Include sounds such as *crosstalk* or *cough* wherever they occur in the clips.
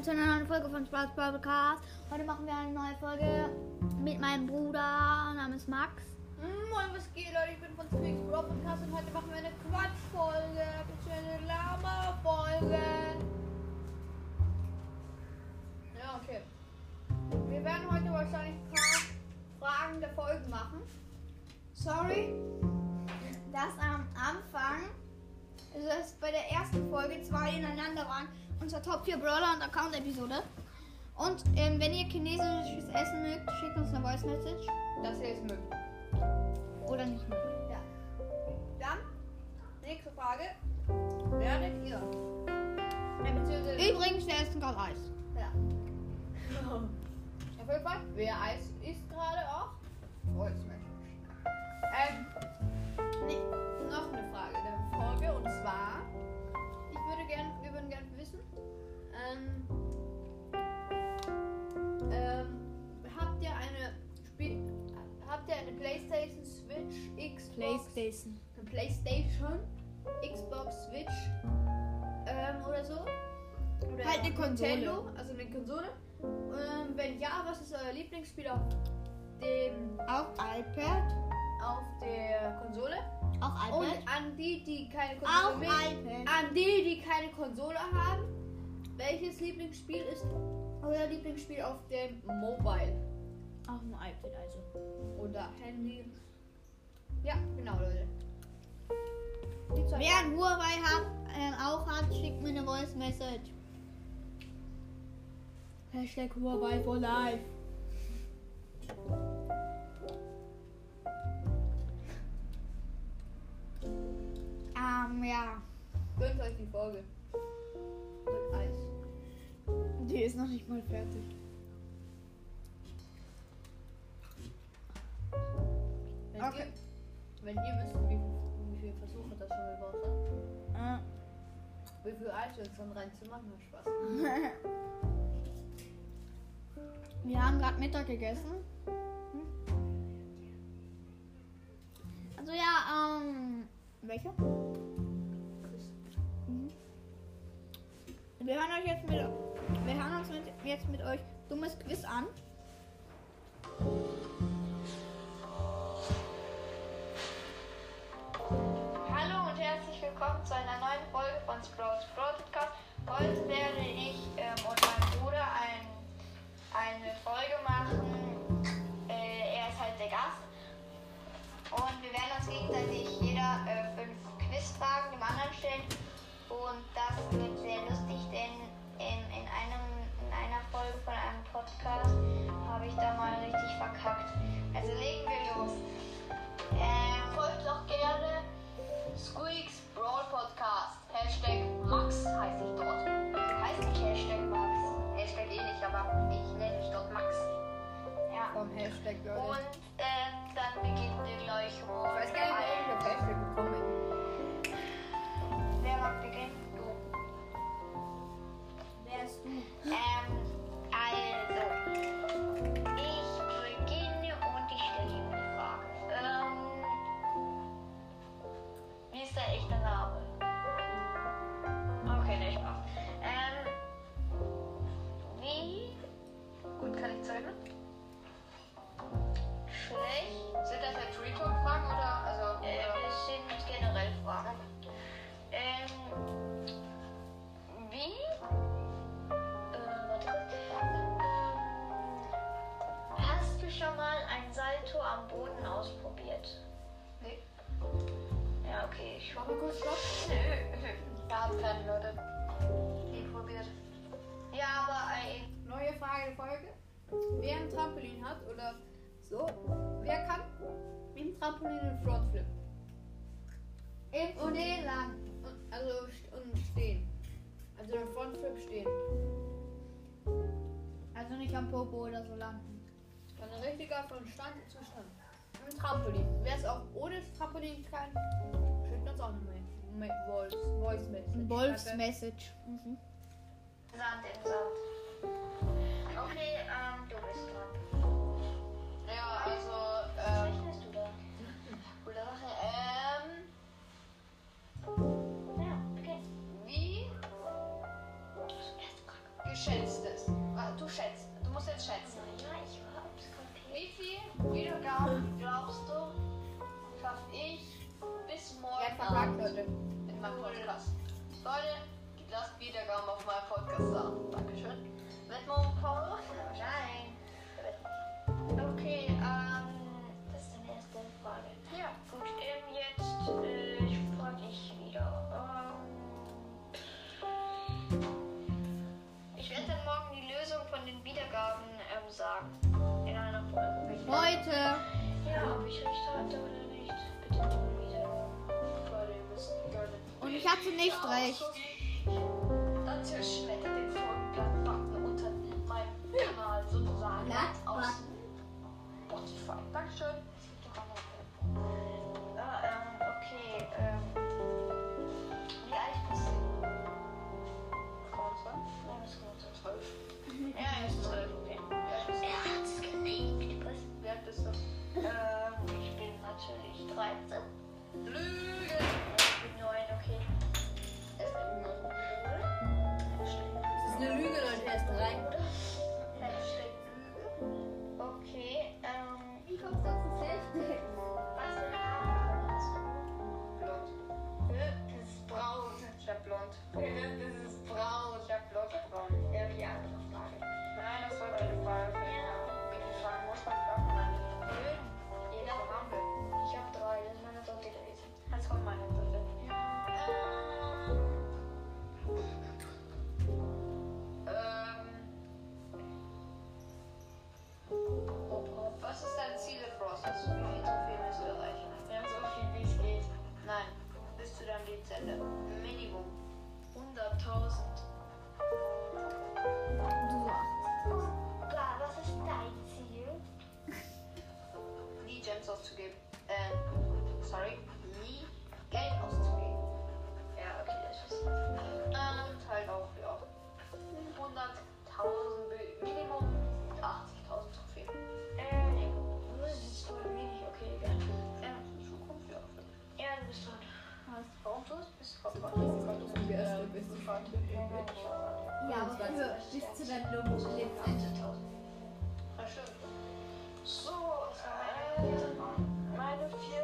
willkommen zu einer neuen Folge von Spaß Podcast. Heute machen wir eine neue Folge mit meinem Bruder namens Max. Moin, was geht, Leute? Ich bin von Squeaks Bro Podcast und heute machen wir eine Quatschfolge, eine Lama-Folge. Ja, okay. Wir werden heute wahrscheinlich ein paar Fragen der Folgen machen. Sorry, dass am Anfang, also dass bei der ersten Folge zwei ineinander waren, unser Top 4 Brawler und Account-Episode. Und ähm, wenn ihr chinesisches Essen mögt, schickt uns eine Voice Message. Das hier ist möglich. Oder nicht mögt. Ja. Dann, nächste Frage. Werdet ihr? Ja, beziehungsweise. Übrigens, wir essen gerade Eis. Ja. *laughs* Auf jeden Fall, wer Eis isst gerade auch? Merke ich. Ähm, würden gerne wissen, ähm, ähm, habt ihr eine Spiel, habt ihr eine PlayStation, Switch, Xbox, Playstation. eine PlayStation, Xbox, Switch, ähm, oder so? Oder Halt eine Konsole. Nintendo, also eine Konsole. Ähm, wenn ja, was ist euer Lieblingsspiel auf dem Auch iPad. auf der Konsole? Auch Und iPad. an die, die keine Auch Konsole mögen, iPad. an die, die keine Konsole haben, welches Lieblingsspiel ist euer Lieblingsspiel auf dem Mobile Auch ein iPad also. oder Handy? Ja, genau, Leute. Wer ein Huawei hat, ähm, auch hat, schickt mir eine Voice Message. Hashtag Huawei for life. Ähm, ja. Gönnt euch die Folge. Mit Eis. Die ist noch nicht mal fertig. Wenn, Okay. ihr, wenn ihr wisst, wie, wie viele Versuche das schon gebraucht hat, Äh, wie viel Eis wir uns dann reinzumachen, hat Spaß. *laughs* Wir haben gerade Mittag gegessen. Hm? Also ja, ähm, welche? Mhm. Wir hören euch jetzt mit, wir hören uns mit, jetzt mit euch dummes Quiz an. Stopp. Gab keine Leute. Nie probiert. Ja, aber äh, Neue Frage der Folge. Wer ein Trampolin hat oder so, wer kann im Trampolin einen Frontflip? Im Und- Stehen lang. Also und stehen. Also einen Frontflip stehen. Also nicht am Popo oder so landen. Ein richtiger von Stand zu Stand. Im Trampolin. Wer es auch ohne das Trampolin kann, schickt uns auch eine Voice, Voice Message. Wolfs Schreibt er- Message. Mhm. Sand im Sand. Okay, ähm, du bist dran. Ja, also, Was ähm, rechnest du da? coole Sache. Ähm, Ja, okay. wie Erste Frage. schätzt es. Ah, Du schätzt. Du musst jetzt schätzen. Ja, ich hab's kapiert. Wie viel Wiedergaben verpackt, Leute. in meinem Podcast? Leute, lasst Wiedergaben auf meinem Podcast da. Dankeschön. Wettmorgen, Paul? Nein. Okay, ähm, das ist deine erste Frage. Ja. Gut, ähm, jetzt, äh, ich frage dich wieder. Ähm, ich werde dann morgen die Lösung von den Wiedergaben ähm, sagen. In einer Folge. Heute. Ja, ob ich recht hatte oder nicht. Bitte ich hatte nicht recht. Dann zerschmettert den Folgenbutton unter meinem Kanal sozusagen aus Spotify. Dankeschön. Ah, ähm, okay, ähm. Wie alt bist du? Nein, das ist 12. Ja, er ist 12, okay. Er hat es gelegt. Was? Wie alt bist du? Ähm, ich bin natürlich 13. Lügen! 9, okay. Es ist eine Lüge. Das ist eine Lüge, Leute. Er ist drei. Hashtag Lüge. Okay, ähm. Wie kommst du auf das Hälfte? Was für du? Blond. Das ist braun. Ich hab blond. Das ist Ja, aber für bis zu deinem. 18.000. Bestimmt. So, äh, meine vierte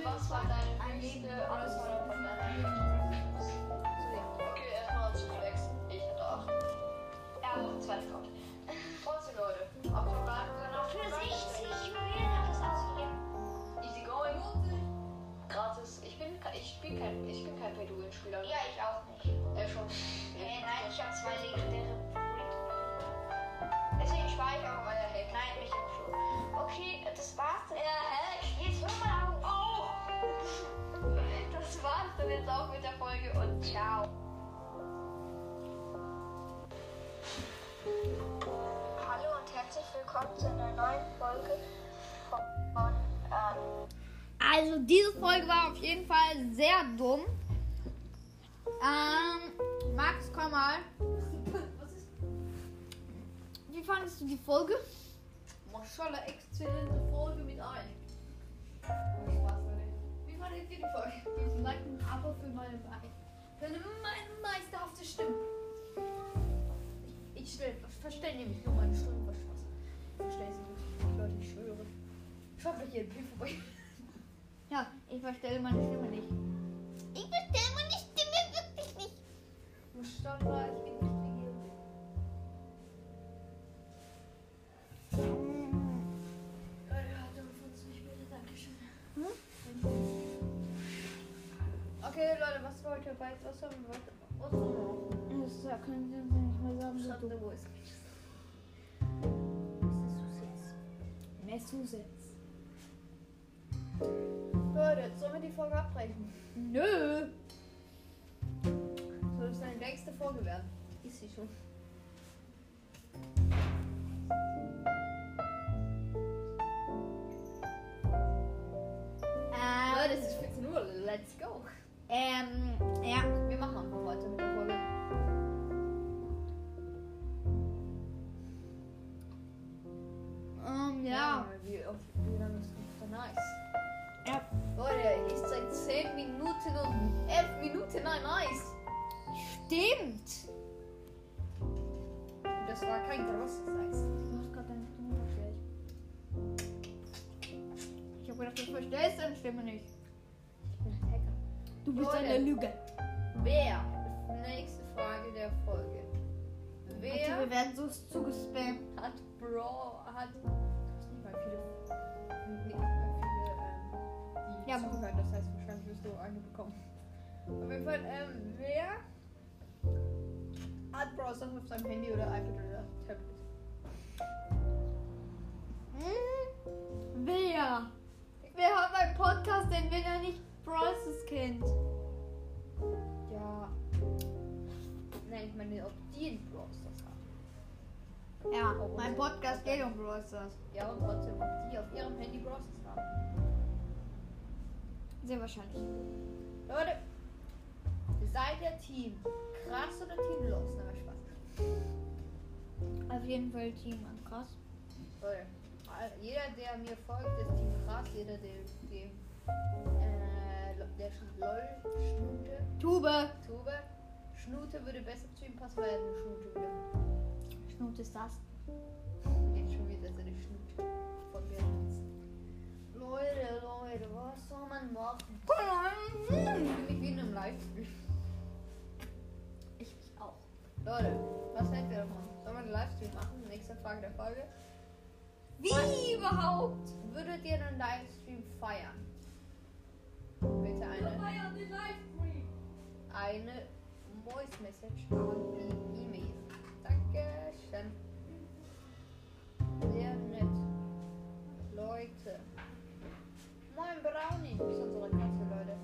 Äh, was war deine Hallo und herzlich willkommen zu einer neuen Folge von ähm, Also diese Folge war auf jeden Fall sehr dumm. Ähm, Max, komm mal. Wie fandest du die Folge? Maschallah, exzellente Folge mit. Spaß, Leute. Wie fandet ihr die Folge? Ich like ein Abo für meine Beine. Für eine meine meisterhafte Stimme. Ich, ich stell, verstehe nämlich nur meine Stimme. Was Spaß. Ich verstehe sie nicht. Leute, ich schwöre. Schaut euch hier ein Bild vorbei. *laughs* Ja, ich verstelle meine Stimme nicht. Ich verstelle meine Stimme wirklich nicht. Zustand war, ich bin Leute, ihr bei was haben wir was haben wir noch? Das ja, können Sie uns nicht mehr sagen. Schade, wo ist Massachusetts. Leute, sollen wir die Folge abbrechen? Nö. Soll es deine längste Folge werden? Ist sie schon. Leute, Ähm, es ist 14 Uhr, let's go. ähm. Stimmt. Das war kein großes Eis. Du hast gerade deine Stimme verstellt. Ich habe gedacht, du verstellst deine Stimme nicht. Ich bin ein Hacker. Du bist Leute. eine Lüge. Wer? Nächste Frage der Folge. Also, Wer wir werden so zugespammt. hat Bro hat nicht mal viele nicht mal viele ähm, die Ja, zuhören, das heißt wahrscheinlich wirst du eine bekommen. Auf jeden Fall, ähm, wer hat Browser auf seinem Handy oder iPad oder Tablet? Hm? Wer? Wer hat meinen Podcast denn, wenn er nicht Brawlers kennt? Ja. Nein, ich meine, ob die einen Browser haben. Ja, Oh, mein. Podcast geht um Brawlers. Ja, und trotzdem, ob die auf ihrem Handy Browser haben. Sehr wahrscheinlich. Leute, seid ihr Team krass oder Team los? Na, Spaß. Auf jeden Fall Team krass. Leute, all- jeder, der mir folgt, ist Team krass. Jeder, der dem äh, der LOL Schnute, Tube. Tube, Schnute würde besser zu ihm passen, weil er eine Schnute wieder. Schnut ist das. Jetzt schon wieder so eine Schnute von mir. Leute, Leute, was soll man machen? Ich fühle mich wie in einem Livestream. Leute, was hält ihr davon? Sollen wir einen Livestream machen? Nächste Frage der Folge. Wie überhaupt? Würdet ihr einen Livestream feiern? Bitte eine, eine Voice Message an die E-Mail. Dankeschön. Sehr nett. Leute. Moin Brownie. ist unsere Klasse, Leute.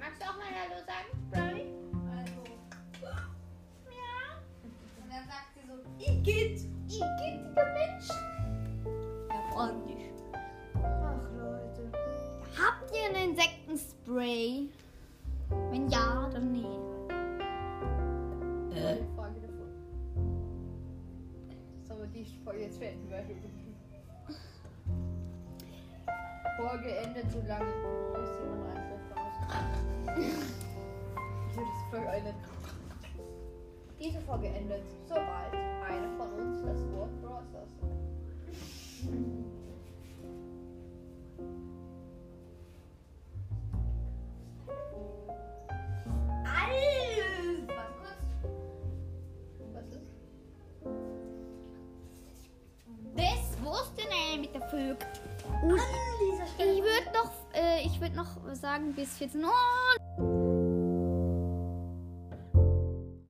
Magst du auch mal Hallo sagen, Insektenspray? Wenn ja, dann nee. Äh. Frage davor. Sollen wir die Folge jetzt beenden? Folge endet so lange, bis jemand reinschläft. Ich würde das Folge endet. Diese Folge endet, sobald einer von uns das sagen bis 14 Uhr.